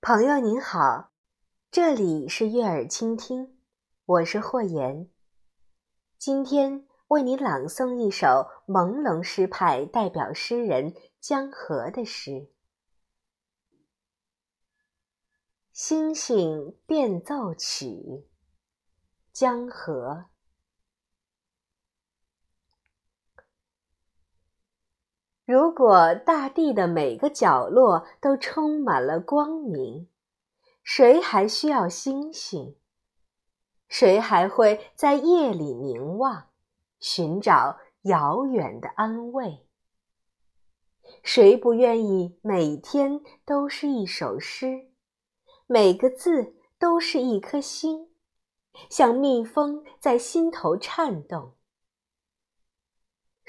朋友您好，这里是悦耳倾听，我是霍言。今天为您朗诵一首朦胧诗派代表诗人江河的诗《星星变奏曲》。江河。如果大地的每个角落都充满了光明，谁还需要星星？谁还会在夜里凝望，寻找遥远的安慰？谁不愿意每天都是一首诗，每个字都是一颗星，像蜜蜂在心头颤动？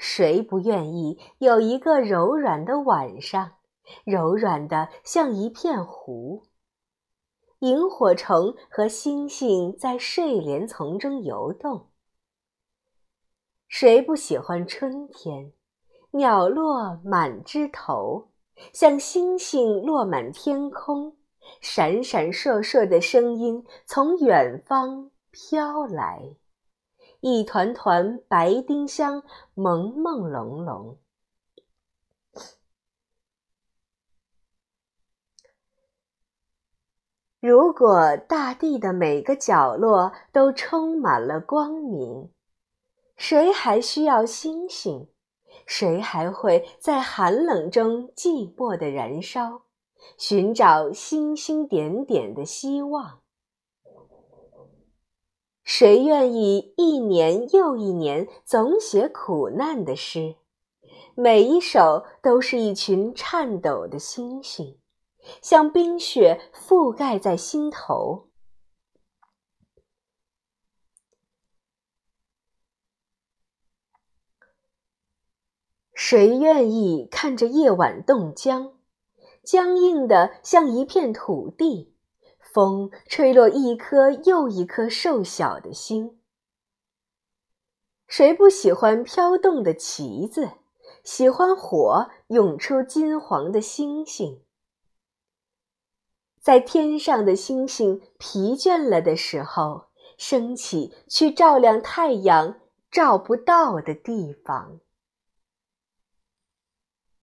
谁不愿意有一个柔软的晚上，柔软的像一片湖？萤火虫和星星在睡莲丛中游动。谁不喜欢春天？鸟落满枝头，像星星落满天空，闪闪烁烁的声音从远方飘来。一团团白丁香，朦朦胧胧。如果大地的每个角落都充满了光明，谁还需要星星？谁还会在寒冷中寂寞的燃烧，寻找星星点点的希望？谁愿意一年又一年总写苦难的诗？每一首都是一群颤抖的星星，像冰雪覆盖在心头。谁愿意看着夜晚冻僵，僵硬的像一片土地？风吹落一颗又一颗瘦小的星。谁不喜欢飘动的旗子？喜欢火涌出金黄的星星。在天上的星星疲倦了的时候，升起去照亮太阳照不到的地方。